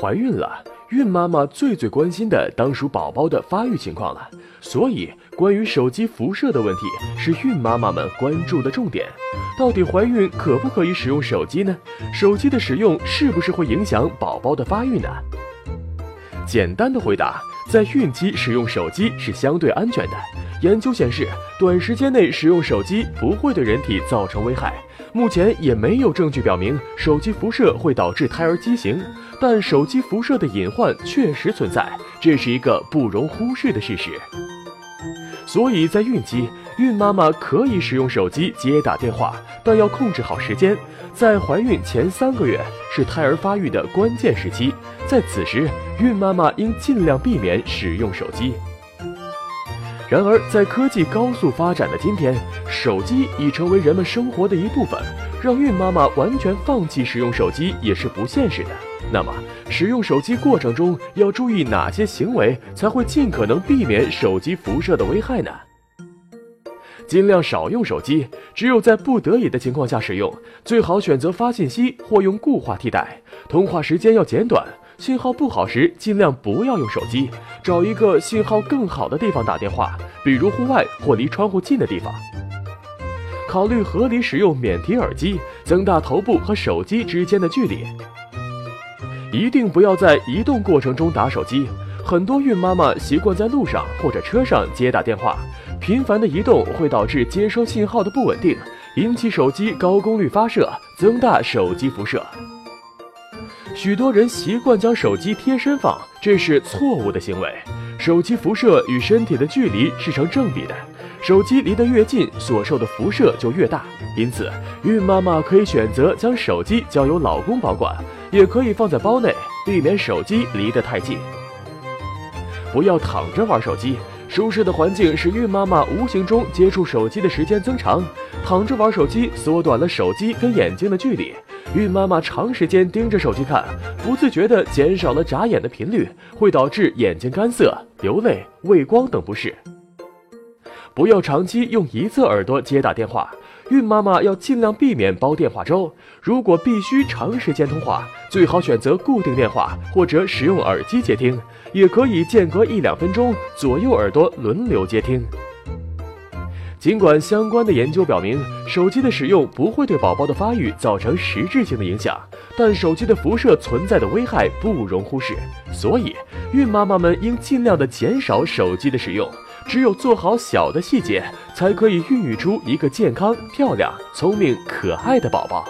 怀孕了，孕妈妈最最关心的当属宝宝的发育情况了。所以，关于手机辐射的问题是孕妈妈们关注的重点。到底怀孕可不可以使用手机呢？手机的使用是不是会影响宝宝的发育呢？简单的回答，在孕期使用手机是相对安全的。研究显示，短时间内使用手机不会对人体造成危害。目前也没有证据表明手机辐射会导致胎儿畸形，但手机辐射的隐患确实存在，这是一个不容忽视的事实。所以在孕期，孕妈妈可以使用手机接打电话，但要控制好时间。在怀孕前三个月是胎儿发育的关键时期，在此时，孕妈妈应尽量避免使用手机。然而，在科技高速发展的今天，手机已成为人们生活的一部分，让孕妈妈完全放弃使用手机也是不现实的。那么，使用手机过程中要注意哪些行为，才会尽可能避免手机辐射的危害呢？尽量少用手机，只有在不得已的情况下使用，最好选择发信息或用固话替代，通话时间要简短。信号不好时，尽量不要用手机，找一个信号更好的地方打电话，比如户外或离窗户近的地方。考虑合理使用免提耳机，增大头部和手机之间的距离。一定不要在移动过程中打手机，很多孕妈妈习惯在路上或者车上接打电话，频繁的移动会导致接收信号的不稳定，引起手机高功率发射，增大手机辐射。许多人习惯将手机贴身放，这是错误的行为。手机辐射与身体的距离是成正比的，手机离得越近，所受的辐射就越大。因此，孕妈妈可以选择将手机交由老公保管，也可以放在包内，避免手机离得太近。不要躺着玩手机，舒适的环境使孕妈妈无形中接触手机的时间增长，躺着玩手机缩短了手机跟眼睛的距离。孕妈妈长时间盯着手机看，不自觉地减少了眨眼的频率，会导致眼睛干涩、流泪、畏光等不适。不要长期用一侧耳朵接打电话，孕妈妈要尽量避免煲电话粥。如果必须长时间通话，最好选择固定电话或者使用耳机接听，也可以间隔一两分钟，左右耳朵轮流接听。尽管相关的研究表明，手机的使用不会对宝宝的发育造成实质性的影响，但手机的辐射存在的危害不容忽视。所以，孕妈妈们应尽量的减少手机的使用。只有做好小的细节，才可以孕育出一个健康、漂亮、聪明、可爱的宝宝。